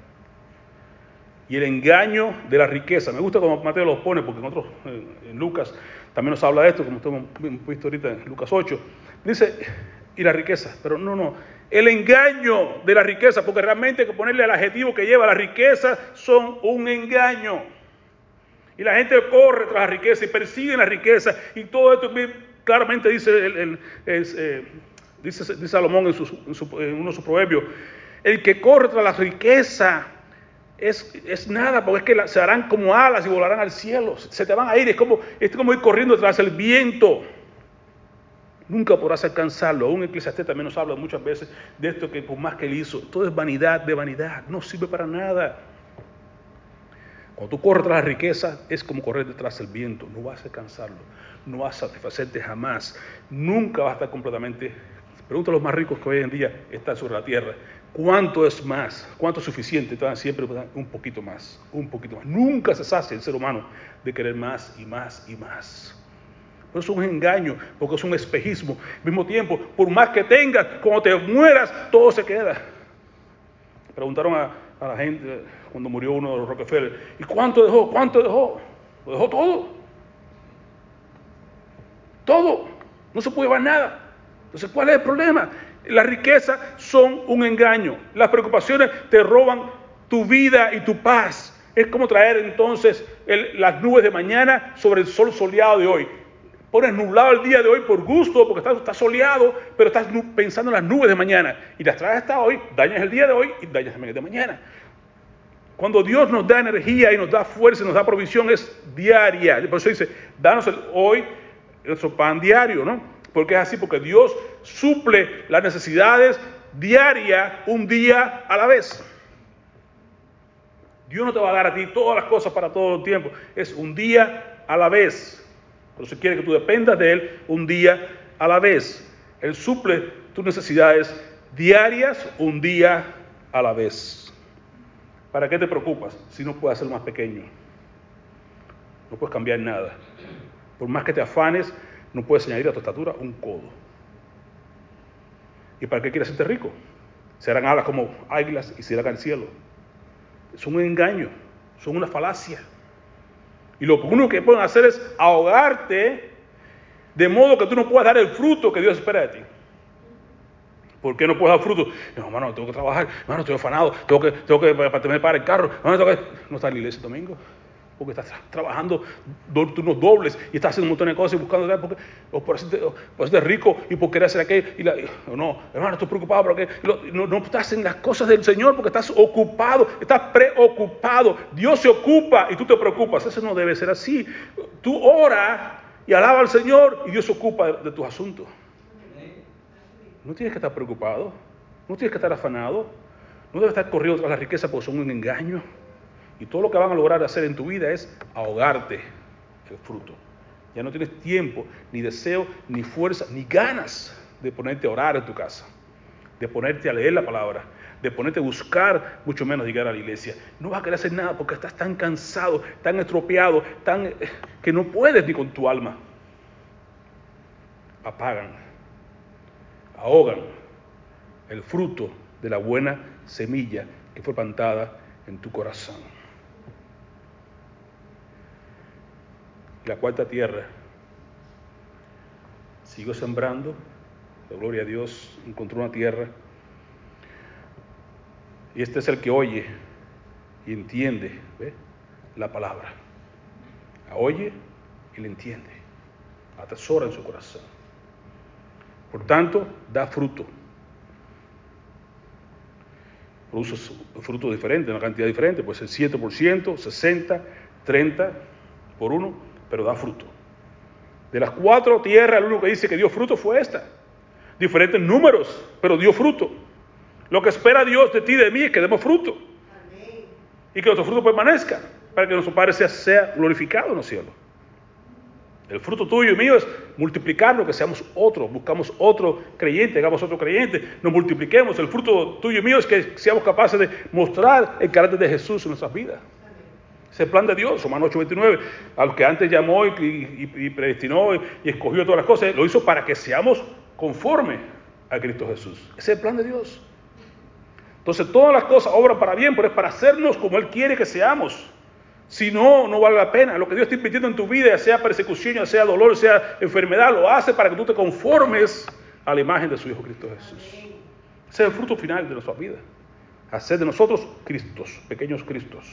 y el engaño de la riqueza. Me gusta como Mateo los pone, porque en, otros, en Lucas también nos habla de esto, como hemos visto ahorita en Lucas 8. Dice, y la riqueza, pero no, no, el engaño de la riqueza, porque realmente hay que ponerle el adjetivo que lleva la riqueza, son un engaño. Y la gente corre tras la riqueza y persigue la riqueza. Y todo esto claramente dice, eh, dice, Salomón en, en uno de sus proverbios. El que corre tras la riqueza es, nada, porque es que se harán como alas y volarán al cielo. Se te van a ir, es como, es como ir corriendo tras el viento. Nunca podrás alcanzarlo. Aún Eclesiastés también nos habla muchas veces de esto que por más que él hizo, todo es vanidad de vanidad, no sirve para nada. Cuando tú corres tras la riqueza, es como correr detrás del viento. No vas a alcanzarlo, no vas a satisfacerte jamás. Nunca vas a estar completamente. Pregunta a los más ricos que hoy en día están sobre la tierra. ¿Cuánto es más? ¿Cuánto es suficiente? Siempre un poquito más, un poquito más. Nunca se sacia el ser humano de querer más y más y más. Pero es un engaño, porque es un espejismo. Al mismo tiempo, por más que tengas, cuando te mueras, todo se queda. Preguntaron a, a la gente cuando murió uno de los Rockefeller, ¿y cuánto dejó? ¿Cuánto dejó? Lo dejó todo. Todo. No se puede llevar nada. Entonces, ¿cuál es el problema? La riqueza son un engaño. Las preocupaciones te roban tu vida y tu paz. Es como traer entonces las nubes de mañana sobre el sol soleado de hoy. Pones nublado el día de hoy por gusto, porque está, soleado, pero estás pensando en las nubes de mañana. Y las traes hasta hoy, dañas el día de hoy y dañas el de mañana. Cuando Dios nos da energía y nos da fuerza y nos da provisión es diaria. Por eso dice, danos el, hoy nuestro pan diario, ¿no? Porque es así, porque Dios suple las necesidades diarias un día a la vez. Dios no te va a dar a ti todas las cosas para todo el tiempo, es un día a la vez. Pero si quiere que tú dependas de Él un día a la vez. Él suple tus necesidades diarias un día a la vez. ¿Para qué te preocupas si no puedes ser más pequeño? No puedes cambiar nada. Por más que te afanes, no puedes añadir a tu estatura un codo. ¿Y para qué quieres serte rico? Serán alas como águilas y se irán al cielo. Son un engaño, son una falacia. Y lo único que pueden hacer es ahogarte de modo que tú no puedas dar el fruto que Dios espera de ti. ¿Por qué no puedes dar fruto? No, hermano, tengo que trabajar, hermano, estoy afanado, tengo que, tengo que para, para el carro, hermano, tengo que... no está en la iglesia el domingo porque estás trabajando turnos dobles y estás haciendo un montón de cosas y buscando, porque, o por ser rico y por querer hacer aquello. Y no, hermano, estoy preocupado porque no, no, estás en las cosas del Señor porque estás ocupado, estás preocupado. Dios se ocupa y tú te preocupas. Eso no debe ser así. Tú ora y alaba al Señor y Dios se ocupa de, tus asuntos. No tienes que estar preocupado, no tienes que estar afanado, no debes estar corriendo tras la riqueza porque son un engaño. Y todo lo que van a lograr hacer en tu vida es ahogarte el fruto. Ya no tienes tiempo, ni deseo, ni fuerza, ni ganas de ponerte a orar en tu casa, de ponerte a leer la palabra, de ponerte a buscar, mucho menos llegar a la iglesia. No vas a querer hacer nada porque estás tan cansado, tan estropeado, tan que no puedes ni con tu alma. Apagan, ahogan el fruto de la buena semilla que fue plantada en tu corazón. La cuarta tierra. Sigo sembrando, la gloria a Dios, encontró una tierra. Y este es el que oye y entiende la palabra. La oye y la entiende. Atesora en su corazón. Por tanto, da fruto. Produce fruto diferente, una cantidad diferente, pues el 7%, 60, 30 por uno pero da fruto. De las cuatro tierras, el único que dice que dio fruto fue esta. Diferentes números, pero dio fruto. Lo que espera Dios de ti y de mí es que demos fruto. Y que nuestro fruto permanezca, para que nuestro Padre sea, glorificado en los cielos. El fruto tuyo y mío es multiplicarlo, que seamos otros, buscamos otro creyente, hagamos otro creyente, nos multipliquemos. El fruto tuyo y mío es que seamos capaces de mostrar el carácter de Jesús en nuestras vidas. Es el plan de Dios, Romanos 8:29. Al que antes llamó y, predestinó y, escogió todas las cosas, lo hizo para que seamos conforme a Cristo Jesús. Ese es el plan de Dios. Entonces todas las cosas obran para bien, pero es para hacernos como Él quiere que seamos. Si no, no vale la pena. Lo que Dios está invirtiendo en tu vida, ya sea persecución, ya sea dolor, sea enfermedad, lo hace para que tú te conformes a la imagen de su Hijo Cristo Jesús. Ese es el fruto final de nuestra vida. Hacer de nosotros Cristos, pequeños Cristos.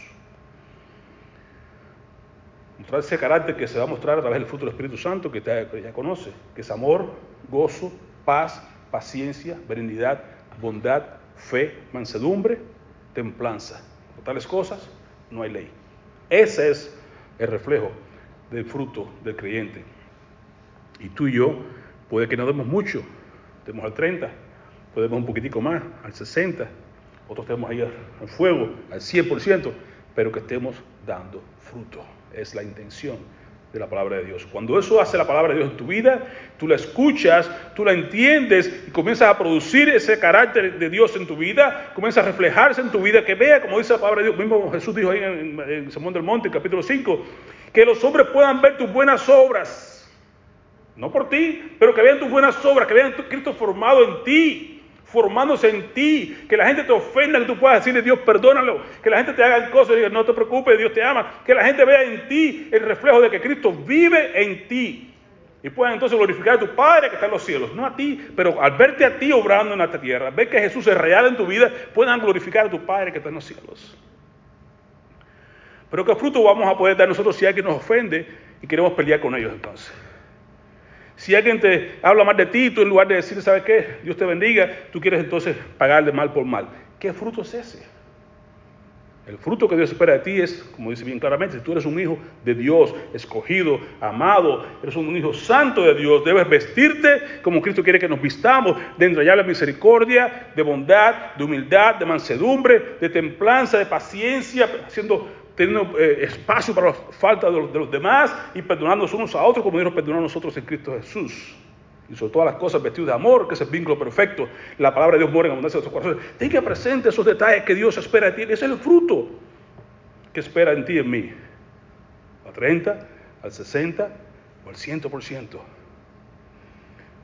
Mostrar ese carácter que se va a mostrar a través del fruto del Espíritu Santo que, ya conoce, que es amor, gozo, paz, paciencia, benignidad, bondad, fe, mansedumbre, templanza. Por tales cosas no hay ley. Ese es el reflejo del fruto del creyente. Y tú y yo, puede que no demos mucho, demos al 30, podemos un poquitico más, al 60, otros estemos ahí al fuego, al 100%, pero que estemos dando fruto. Es la intención de la palabra de Dios. Cuando eso hace la palabra de Dios en tu vida, tú la escuchas, tú la entiendes y comienzas a producir ese carácter de Dios en tu vida, comienza a reflejarse en tu vida, que vea, como dice la palabra de Dios, mismo Jesús dijo ahí en, el Sermón del Monte, capítulo 5, que los hombres puedan ver tus buenas obras, no por ti, pero que vean tus buenas obras, que vean tu Cristo formado en ti formándose en ti, que la gente te ofenda, que tú puedas decirle Dios perdónalo, que la gente te haga cosas y diga no te preocupes, Dios te ama, que la gente vea en ti el reflejo de que Cristo vive en ti. Y puedan entonces glorificar a tu Padre que está en los cielos, no a ti, pero al verte a ti obrando en esta tierra, ver que Jesús es real en tu vida, puedan glorificar a tu Padre que está en los cielos. Pero qué fruto vamos a poder dar nosotros si alguien nos ofende y queremos pelear con ellos entonces. Si alguien te habla mal de ti, tú en lugar de decir, ¿sabes qué? Dios te bendiga, tú quieres entonces pagarle mal por mal. ¿Qué fruto es ese? El fruto que Dios espera de ti es, como dice bien claramente, si tú eres un hijo de Dios, escogido, amado, eres un hijo santo de Dios, debes vestirte como Cristo quiere que nos vistamos, de la misericordia, de bondad, de humildad, de mansedumbre, de templanza, de paciencia, haciendo teniendo eh, espacio para las faltas de los, demás y perdonándonos unos a otros como Dios perdonó a nosotros en Cristo Jesús. Y sobre todas las cosas vestidos de amor, que es el vínculo perfecto. La palabra de Dios mora en abundancia de nuestros corazones. Tenga presente esos detalles que Dios espera de ti. Es el fruto que espera en ti y en mí. Al 30, al 60 o al 100%.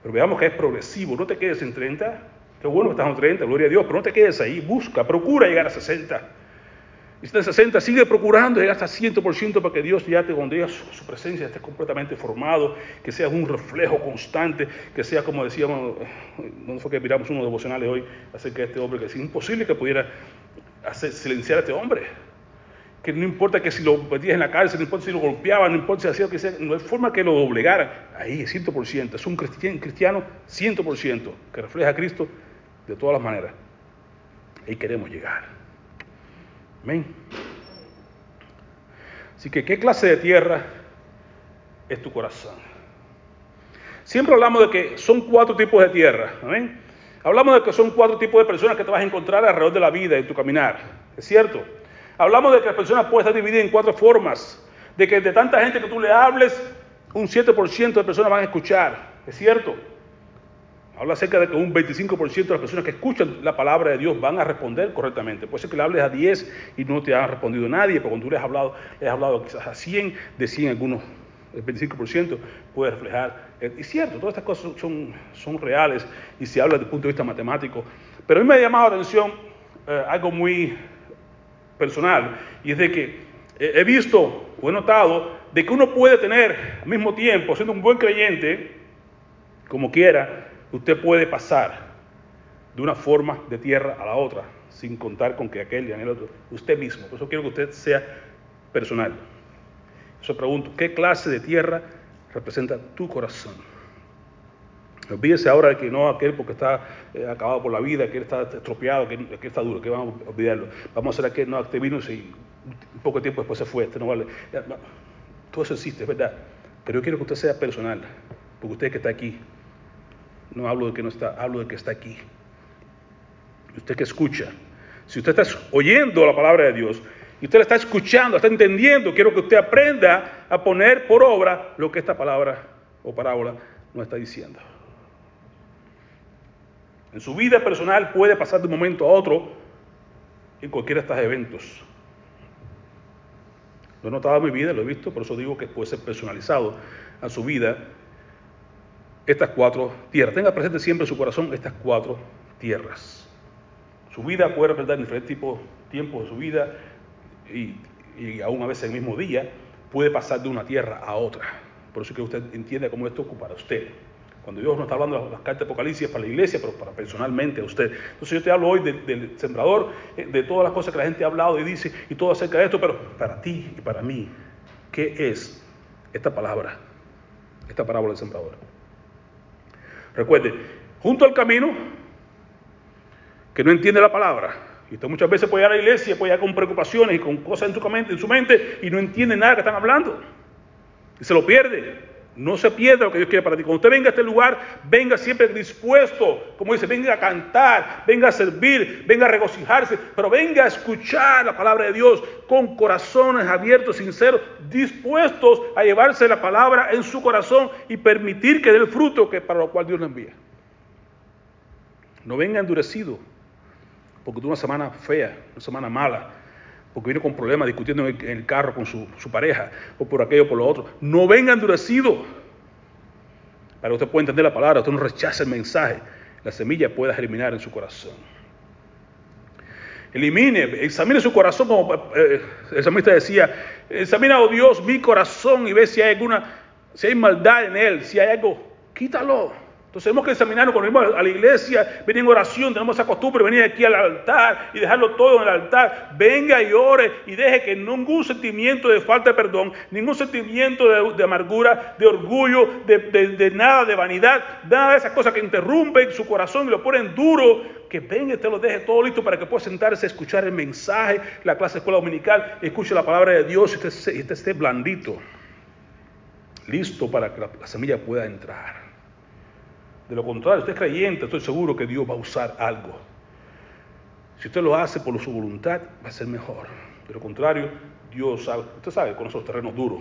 Pero veamos que es progresivo. No te quedes en 30. Qué bueno que estás en 30, gloria a Dios. Pero no te quedes ahí. Busca, procura llegar a 60. Y si 60, sigue procurando llegar hasta 100% para que Dios ya te, cuando su presencia esté completamente formado, que sea un reflejo constante, que sea como decíamos, no fue que miramos unos devocionales hoy acerca de este hombre, que es imposible que pudiera silenciar a este hombre. Que no importa que si lo metías en la cárcel, no importa si lo golpeaban, no importa si hacía lo que sea, no hay forma que lo doblegara. Ahí, 100%, es un cristiano 100%, que refleja a Cristo de todas las maneras. Ahí queremos llegar. Amén. Así que, ¿qué clase de tierra es tu corazón? Siempre hablamos de que son cuatro tipos de tierra. Amén. Hablamos de que son cuatro tipos de personas que te vas a encontrar alrededor de la vida en tu caminar. ¿Es cierto? Hablamos de que las personas pueden estar divididas en cuatro formas. De que de tanta gente que tú le hables, un 7% de personas van a escuchar. ¿Es cierto? Habla acerca de que un 25% de las personas que escuchan la palabra de Dios van a responder correctamente. Puede ser que le hables a 10 y no te ha respondido nadie, pero cuando tú le has hablado, le has hablado quizás a 100, de 100 algunos, el 25% puede reflejar. Eh, y cierto, todas estas cosas son, son reales y se habla desde el punto de vista matemático. Pero a mí me ha llamado la atención eh, algo muy personal y es de que he visto o he notado de que uno puede tener al mismo tiempo, siendo un buen creyente, como quiera, usted puede pasar de una forma de tierra a la otra, sin contar con que aquel y el otro, usted mismo. Por eso quiero que usted sea personal. Yo pregunto, ¿qué clase de tierra representa tu corazón? Olvídese ahora de que no aquel porque está eh, acabado por la vida, que él está estropeado, que, que, está duro, que vamos a olvidarlo. Vamos a hacer aquel, no, este vino y un poco de tiempo después se fue, este no vale. todo eso existe, es verdad. Pero yo quiero que usted sea personal, porque usted que está aquí, no hablo de que no está, hablo de que está aquí. Usted que escucha. Si usted está oyendo la palabra de Dios y usted la está escuchando, está entendiendo, quiero que usted aprenda a poner por obra lo que esta palabra o parábola nos está diciendo. En su vida personal puede pasar de un momento a otro en cualquiera de estos eventos. Lo he notado en mi vida, lo he visto, por eso digo que puede ser personalizado a su vida estas cuatro tierras. Tenga presente siempre en su corazón estas cuatro tierras. Su vida puede representar en diferentes tipos, tiempos de su vida y, y aún a veces el mismo día puede pasar de una tierra a otra. Por eso que usted entienda cómo esto ocupará a usted. Cuando Dios no está hablando de las cartas de Apocalipsis para la iglesia, pero para personalmente a usted. Entonces yo te hablo hoy del sembrador, eh, de todas las cosas que la gente ha hablado y dice, y todo acerca de esto, pero para ti y para mí. ¿Qué es esta palabra? Esta parábola del sembrador. Recuerde, junto al camino, que no entiende la palabra, y usted muchas veces puede ir a la iglesia, puede ir con preocupaciones y con cosas en su mente, en su mente y no entiende nada que están hablando. Y se lo pierde. No se pierda lo que Dios quiere para ti. Cuando usted venga a este lugar, venga siempre dispuesto, como dice, venga a cantar, venga a servir, venga a regocijarse, pero venga a escuchar la palabra de Dios con corazones abiertos, sinceros, dispuestos a llevarse la palabra en su corazón y permitir que dé el fruto que para lo cual Dios le envía. No venga endurecido, porque tuvo una semana fea, una semana mala, porque vino con problemas discutiendo en el, carro con su, pareja, o por aquello o por lo otro. No venga endurecido. Para que usted pueda entender la palabra, usted no rechace el mensaje, la semilla pueda germinar en su corazón. Elimine, examine su corazón, como eh, el salmista decía, examina, oh Dios, mi corazón y ve si hay alguna, si hay maldad en él, si hay algo, quítalo. Entonces tenemos que examinarnos cuando venimos a la iglesia, venir en oración, tenemos esa costumbre de venir aquí al altar y dejarlo todo en el altar. Venga y ore y deje que ningún sentimiento de falta de perdón, ningún sentimiento de, amargura, de orgullo, de, nada, de vanidad, nada de esas cosas que interrumpen su corazón y lo ponen duro, que venga y te lo deje todo listo para que pueda sentarse a escuchar el mensaje, la clase de escuela dominical, escuche la palabra de Dios y usted, esté blandito, listo para que la semilla pueda entrar. De lo contrario, usted es creyente, estoy seguro que Dios va a usar algo. Si usted lo hace por su voluntad, va a ser mejor. De lo contrario, Dios sabe, usted sabe, con esos terrenos duros.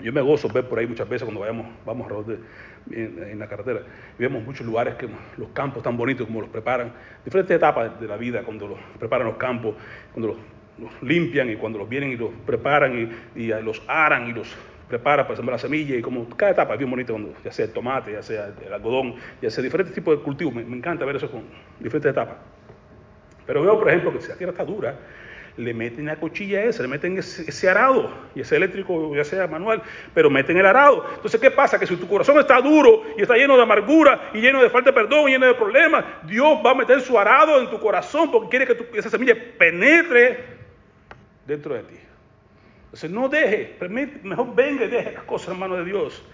Yo me gozo ver por ahí muchas veces cuando vayamos, vamos a en, la carretera y vemos muchos lugares que los campos tan bonitos como los preparan, diferentes etapas de la vida, cuando los preparan los campos, cuando los, limpian y cuando los vienen y los preparan y los aran y los prepara para sembrar la semilla y como cada etapa es bien bonita, ya sea el tomate, ya sea el algodón, ya sea diferentes tipos de cultivos. Me, encanta ver eso con diferentes etapas. Pero veo, por ejemplo, que si la tierra está dura, le meten la cuchilla esa, le meten ese, arado, y ese eléctrico, ya sea manual, pero meten el arado. Entonces, ¿qué pasa? Que si tu corazón está duro y está lleno de amargura y lleno de falta de perdón, y lleno de problemas, Dios va a meter su arado en tu corazón porque quiere que esa semilla penetre dentro de ti. Entonces no deje, mejor venga y deje las cosas en manos de Dios.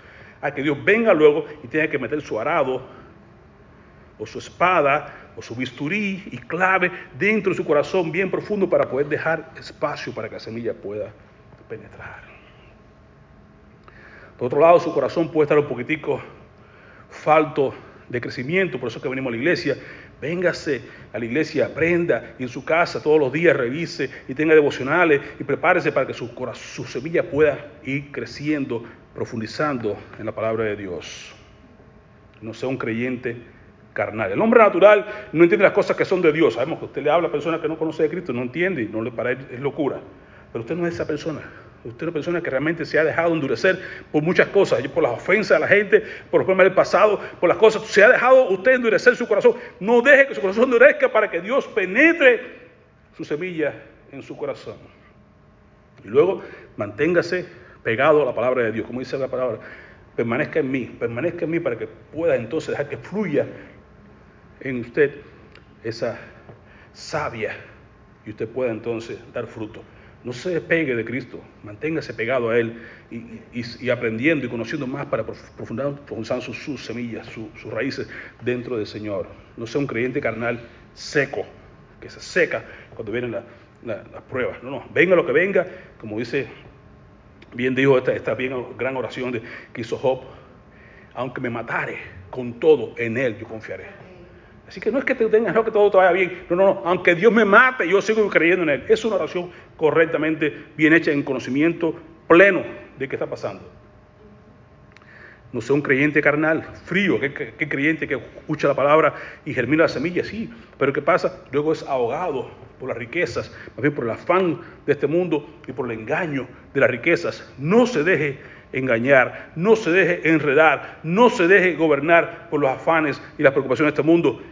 A que Dios venga luego y tenga que meter su arado o su espada o su bisturí y clave dentro de su corazón bien profundo para poder dejar espacio para que la semilla pueda penetrar. Por otro lado, su corazón puede estar un poquitico falto de crecimiento, por eso es que venimos a la iglesia, Véngase a la iglesia, aprenda y en su casa todos los días revise y tenga devocionales y prepárese para que su, semilla pueda ir creciendo, profundizando en la palabra de Dios. No sea un creyente carnal. El hombre natural no entiende las cosas que son de Dios. Sabemos que usted le habla a personas que no conoce de Cristo, no entiende y no le para es locura. Pero usted no es esa persona. Usted es una persona que realmente se ha dejado endurecer por muchas cosas, por las ofensas de la gente, por los problemas del pasado, por las cosas. Se ha dejado usted endurecer su corazón. No deje que su corazón endurezca para que Dios penetre su semilla en su corazón. Y luego manténgase pegado a la palabra de Dios, como dice la palabra. Permanezca en mí, permanezca en mí para que pueda entonces dejar que fluya en usted esa savia y usted pueda entonces dar fruto. No se despegue de Cristo, manténgase pegado a Él y, aprendiendo y conociendo más para profundizar sus, semillas, sus raíces dentro del Señor. No sea un creyente carnal seco, que se seca cuando vienen las pruebas. No, no, venga lo que venga, como dice, bien dijo esta, esta bien, gran oración de, que hizo aunque me matare, con todo en Él yo confiaré. Así que no es que te tengas, no que todo te vaya bien. No, no, no. Aunque Dios me mate, yo sigo creyendo en Él. Es una oración correctamente bien hecha en conocimiento pleno de qué está pasando. No sea un creyente carnal, frío, que, creyente que escucha la palabra y germina la semilla, sí. Pero ¿qué pasa? Luego es ahogado por las riquezas, más bien por el afán de este mundo y por el engaño de las riquezas. No se deje engañar, no se deje enredar, no se deje gobernar por los afanes y las preocupaciones de este mundo.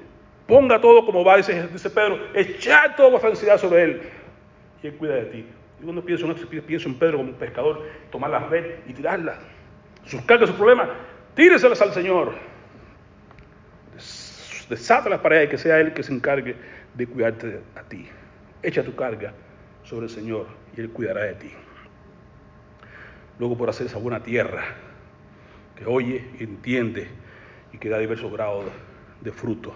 Ponga todo como va, dice, dice Pedro, echar toda vuestra ansiedad sobre él y él cuida de ti. Yo cuando pienso, pienso en Pedro como un pescador, tomar la red y tirarla. Sus cargas, sus problemas, tíreselas al Señor. Desátalas para él, que sea él que se encargue de cuidarte a ti. Echa tu carga sobre el Señor y él cuidará de ti. luego por hacer esa buena tierra que oye, entiende y que da diversos grados de fruto.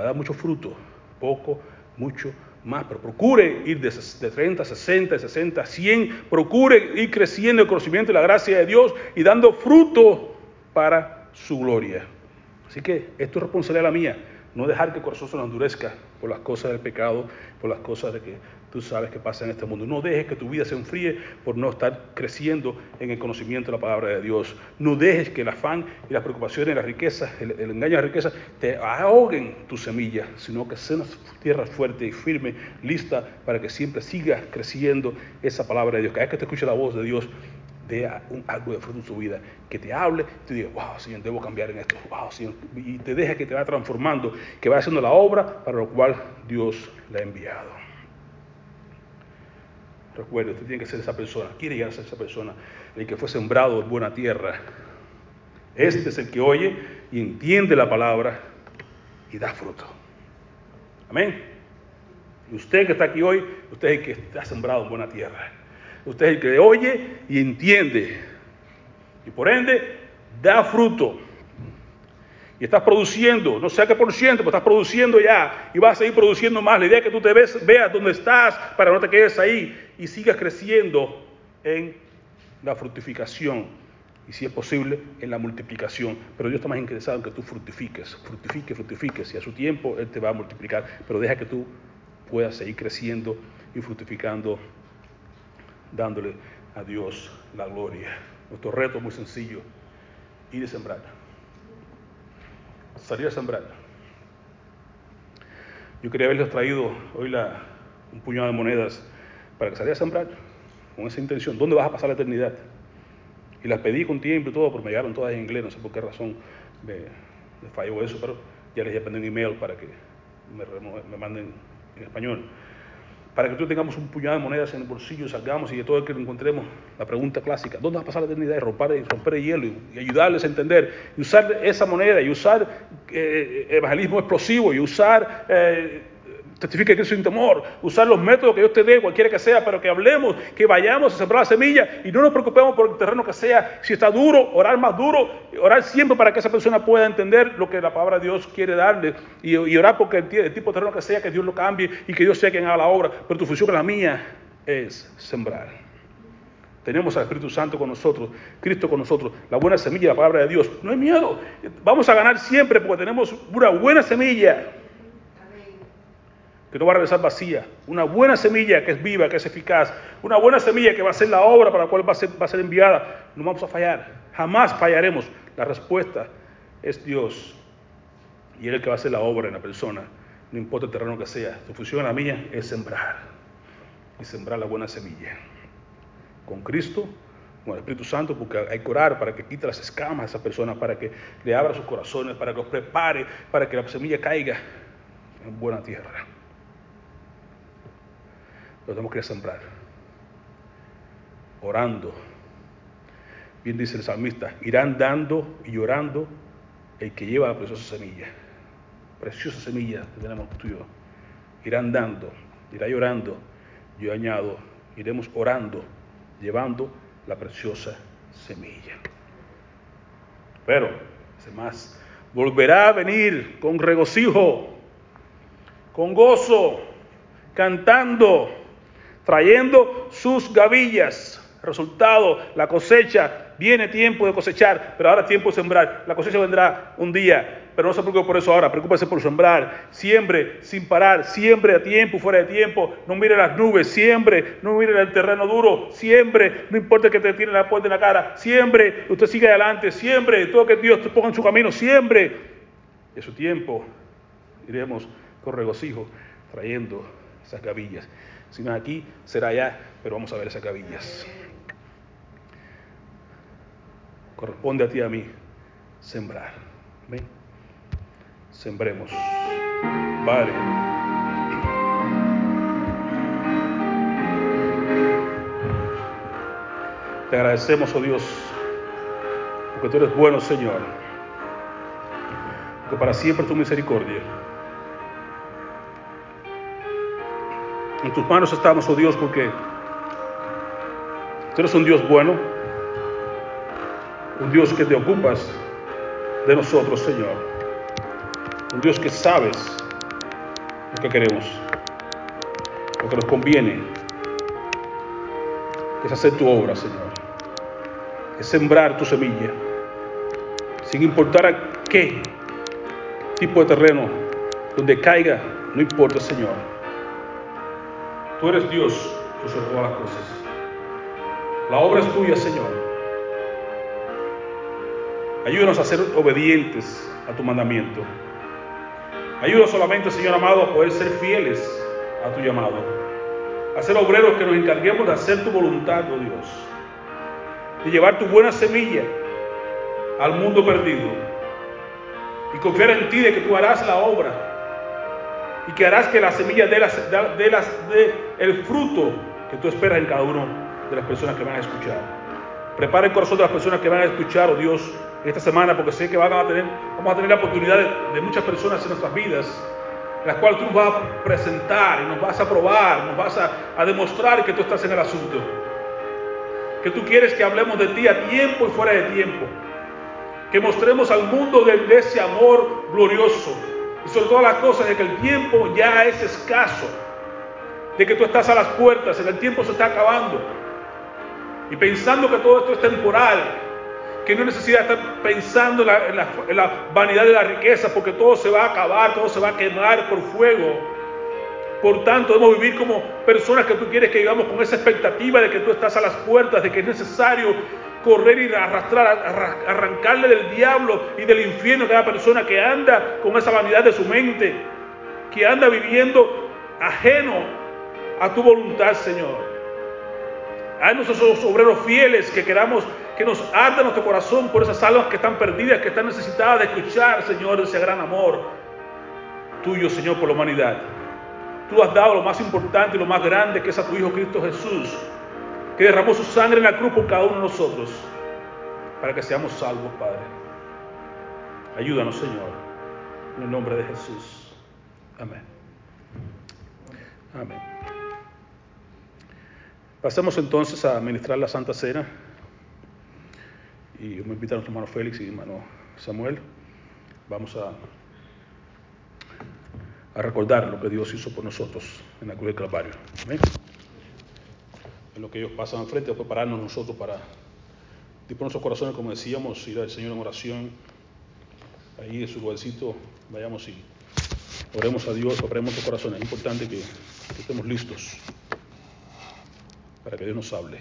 Va a dar mucho fruto, poco, mucho, más, pero procure ir de, de 30, 60, 60, 100, procure ir creciendo el conocimiento y la gracia de Dios y dando fruto para su gloria. Así que esto es responsabilidad la mía, no dejar que el corazón se nos endurezca por las cosas del pecado, por las cosas de que tú sabes que pasa en este mundo. No dejes que tu vida se enfríe por no estar creciendo en el conocimiento de la palabra de Dios. No dejes que el afán y las preocupaciones las riquezas, el, el engaño de la riqueza, te ahoguen tu semilla, sino que sea una tierra fuerte y firme, lista para que siempre siga creciendo esa palabra de Dios. Cada vez que te escuche la voz de Dios, dé un, algo de fruto en su vida, que te hable, te diga, wow, Señor, debo cambiar en esto, wow, Señor, y te deja que te vaya transformando, que vaya haciendo la obra para lo cual Dios le ha enviado. Recuerde, usted tiene que ser esa persona, quiere llegar a ser esa persona, el que fue sembrado en buena tierra. Este es el que oye y entiende la palabra y da fruto. Amén. Y usted que está aquí hoy, usted es el que está sembrado en buena tierra. Usted es el que oye y entiende. Y por ende, da fruto. Y estás produciendo, no sé a qué por ciento, pero estás produciendo ya y vas a seguir produciendo más. La idea es que tú te veas dónde estás para no te quedes ahí y sigas creciendo en la fructificación y si es posible en la multiplicación. Pero Dios está más interesado en que tú fructifiques, fructifiques, fructifiques y a su tiempo Él te va a multiplicar. Pero deja que tú puedas seguir creciendo y fructificando, dándole a Dios la gloria. Nuestro reto es muy sencillo, ir a sembrar salir a sembrar. Yo quería haberles traído hoy la, un puñado de monedas para que saliera a sembrar con esa intención. ¿Dónde vas a pasar la eternidad? Y las pedí con tiempo y todo, pero me llegaron todas en inglés, no sé por qué razón me, me falló eso, pero ya les mandé un email para que me, me manden en español para que tú tengamos un puñado de monedas en el bolsillo, salgamos y de todo el que lo encontremos, la pregunta clásica, ¿dónde va a pasar la eternidad? Y romper, el hielo y, ayudarles a entender, y usar esa moneda, y usar eh, evangelismo explosivo, y usar eh, testifica que sin temor, usar los métodos que Dios te dé, cualquiera que sea, pero que hablemos, que vayamos a sembrar la semilla y no nos preocupemos por el terreno que sea. Si está duro, orar más duro, orar siempre para que esa persona pueda entender lo que la palabra de Dios quiere darle y, orar porque el, el, tipo de terreno que sea, que Dios lo cambie y que Dios sea quien haga la obra. Pero tu función, la mía, es sembrar. Tenemos al Espíritu Santo con nosotros, Cristo con nosotros, la buena semilla, la palabra de Dios. No hay miedo, vamos a ganar siempre porque tenemos una buena semilla que no va a regresar vacía. Una buena semilla que es viva, que es eficaz. Una buena semilla que va a ser la obra para la cual va a ser, enviada. No vamos a fallar. Jamás fallaremos. La respuesta es Dios. Y Él es el que va a hacer la obra en la persona. No importa el terreno que sea. Su función, la mía, es sembrar. Y sembrar la buena semilla. Con Cristo, con el Espíritu Santo, porque hay que orar para que quite las escamas a esa persona, para que le abra sus corazones, para que los prepare, para que la semilla caiga en buena tierra lo tenemos que sembrar. Orando. Bien dice el salmista, irán dando y llorando el que lleva la preciosa semilla. Preciosa semilla que tenemos tú y yo. Irán dando, irá llorando. Yo añado, iremos orando, llevando la preciosa semilla. Pero, más, volverá a venir con regocijo, con gozo, cantando trayendo sus gavillas. Resultado, la cosecha, viene tiempo de cosechar, pero ahora tiempo de sembrar. La cosecha vendrá un día, pero no se preocupe por eso ahora, preocúpese por sembrar. Siembre sin parar, siembre a tiempo, fuera de tiempo. No mire las nubes, siembre, no mire el terreno duro, siembre, no importa que te tiene la puerta en la cara, siembre, usted sigue adelante, siembre, todo que Dios te ponga en su camino, siembre. Y su tiempo iremos con regocijo trayendo esas gavillas. Si no es aquí, será allá, pero vamos a ver esas gavillas. Corresponde a ti y a mí sembrar. ¿Ven? Sembremos. Vale. Te agradecemos, oh Dios, porque tú eres bueno, Señor. Que para siempre tu misericordia. En tus manos estamos, oh Dios, porque tú eres un Dios bueno, Un Dios que te ocupas de nosotros, Señor. Un Dios que sabes lo que queremos, lo que nos conviene, es hacer tu obra, Señor. Es sembrar tu semilla, sin importar a qué tipo de terreno, donde caiga, no importa, Señor. Tú eres Dios sobre todas las cosas. La obra es tuya, Señor. Ayúdanos a ser obedientes a tu mandamiento. Ayúdanos solamente, Señor amado, a poder ser fieles a tu llamado. A ser obreros que nos encarguemos de hacer tu voluntad, oh Dios. De llevar tu buena semilla al mundo perdido. Y confiar en ti de que tú harás la obra. Y que harás que la semilla dé, las, dé, las, dé el fruto que tú esperas en cada uno de las personas que van a escuchar. Prepara el corazón de las personas que van a escuchar, oh Dios, esta semana, porque sé que van a tener, vamos a tener la oportunidad de, de muchas personas en nuestras vidas, las cuales tú nos vas a presentar y nos vas a probar, nos vas a, a demostrar que tú estás en el asunto. Que tú quieres que hablemos de ti a tiempo y fuera de tiempo. Que mostremos al mundo de, de ese amor glorioso. Y sobre todas las cosas, de que el tiempo ya es escaso. De que tú estás a las puertas, el tiempo se está acabando. Y pensando que todo esto es temporal, que no necesita estar pensando en la, en, la, en la, vanidad de la riqueza, porque todo se va a acabar, todo se va a quemar por fuego. Por tanto, debemos vivir como personas que tú quieres que vivamos con esa expectativa de que tú estás a las puertas, de que es necesario correr y arrastrar, arrancarle del diablo y del infierno a cada persona que anda con esa vanidad de su mente, que anda viviendo ajeno a tu voluntad, Señor. Hay nosotros obreros fieles que queramos que nos arda nuestro corazón por esas almas que están perdidas, que están necesitadas de escuchar, Señor, ese gran amor tuyo, Señor, por la humanidad. Tú has dado lo más importante y lo más grande que es a tu Hijo Cristo Jesús, que derramó su sangre en la cruz por cada uno de nosotros, para que seamos salvos, Padre. Ayúdanos, Señor, en el nombre de Jesús. Amén. Amén. Pasemos entonces a ministrar la Santa Cena. Y yo me invito a nuestro hermano Félix y hermano Samuel. Vamos a, a recordar lo que Dios hizo por nosotros en la cruz del Calvario. ¿Amén? Lo que ellos pasan frente, a prepararnos nosotros para disponer nuestros corazones, como decíamos, ir al Señor en oración. Ahí en su lugarcito, vayamos y oremos a Dios, preparemos nuestros corazones. Es importante que estemos listos para que Dios nos hable.